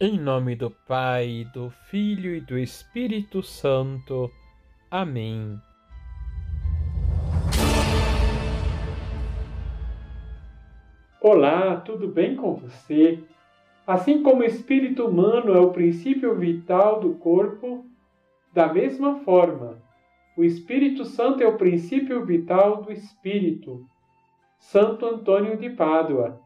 Em nome do Pai, do Filho e do Espírito Santo. Amém. Olá, tudo bem com você? Assim como o espírito humano é o princípio vital do corpo, da mesma forma, o Espírito Santo é o princípio vital do espírito. Santo Antônio de Pádua.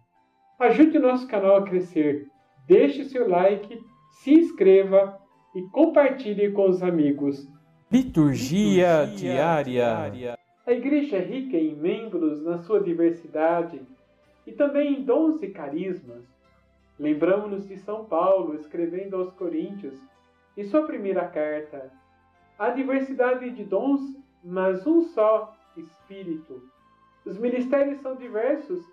Ajude nosso canal a crescer. Deixe seu like, se inscreva e compartilhe com os amigos. Liturgia, Liturgia diária. diária. A igreja é rica em membros na sua diversidade e também em dons e carismas. Lembramos-nos de São Paulo escrevendo aos Coríntios, em sua primeira carta: Há diversidade de dons, mas um só Espírito. Os ministérios são diversos,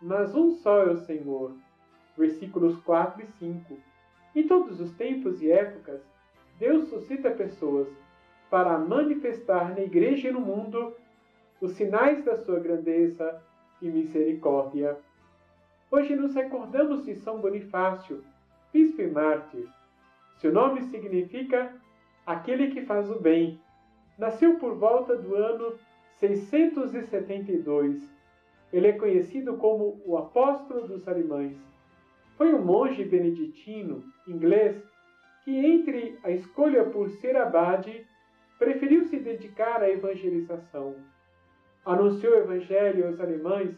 mas um só é o Senhor. Versículos 4 e 5. Em todos os tempos e épocas, Deus suscita pessoas para manifestar na igreja e no mundo os sinais da sua grandeza e misericórdia. Hoje nos recordamos de São Bonifácio, bispo e mártir. Seu nome significa aquele que faz o bem. Nasceu por volta do ano 672. Ele é conhecido como o apóstolo dos alemães. Foi um monge beneditino inglês que, entre a escolha por ser abade, preferiu se dedicar à evangelização. Anunciou o evangelho aos alemães,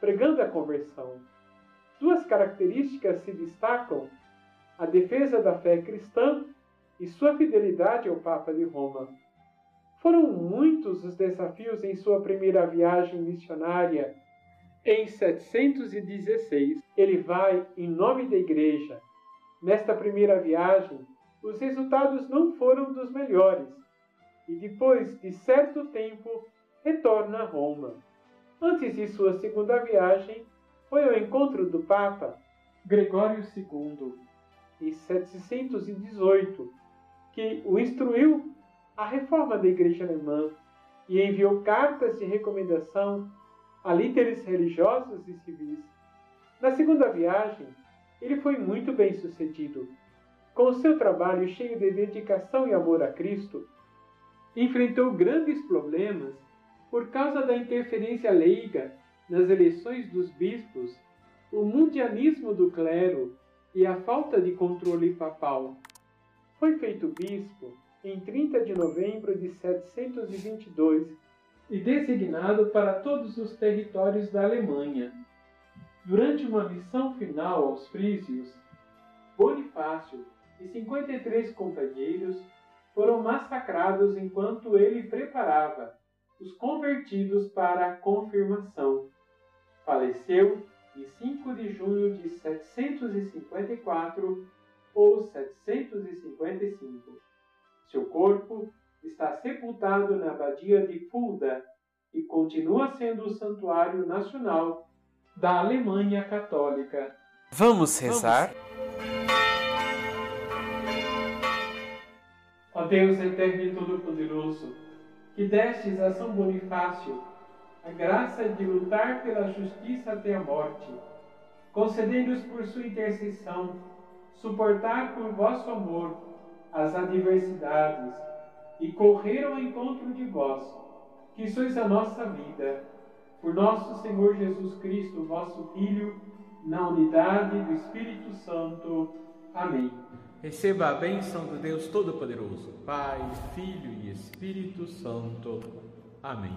pregando a conversão. Duas características se destacam: a defesa da fé cristã e sua fidelidade ao Papa de Roma. Foram muitos os desafios em sua primeira viagem missionária. Em 716, ele vai em nome da Igreja. Nesta primeira viagem, os resultados não foram dos melhores, e depois de certo tempo retorna a Roma. Antes de sua segunda viagem, foi ao encontro do Papa Gregório II, em 718, que o instruiu a reforma da Igreja Alemã e enviou cartas de recomendação a líderes religiosos e civis. Na segunda viagem, ele foi muito bem sucedido. Com o seu trabalho cheio de dedicação e amor a Cristo, enfrentou grandes problemas por causa da interferência leiga nas eleições dos bispos, o mundialismo do clero e a falta de controle papal. Foi feito bispo em 30 de novembro de 722 e designado para todos os territórios da Alemanha. Durante uma missão final aos frísios, Bonifácio e 53 companheiros foram massacrados enquanto ele preparava os convertidos para a confirmação. Faleceu em 5 de junho de 754 ou 755. Seu corpo está sepultado na abadia de Fulda e continua sendo o santuário nacional da Alemanha Católica. Vamos rezar? Ó Deus eterno e todo-poderoso, que destes a São Bonifácio a graça de lutar pela justiça até a morte, concedei-nos por sua intercessão suportar por vosso amor as adversidades e correr ao encontro de vós, que sois a nossa vida, por nosso Senhor Jesus Cristo, vosso Filho, na unidade do Espírito Santo. Amém. Receba a bênção do Deus Todo-Poderoso, Pai, Filho e Espírito Santo. Amém.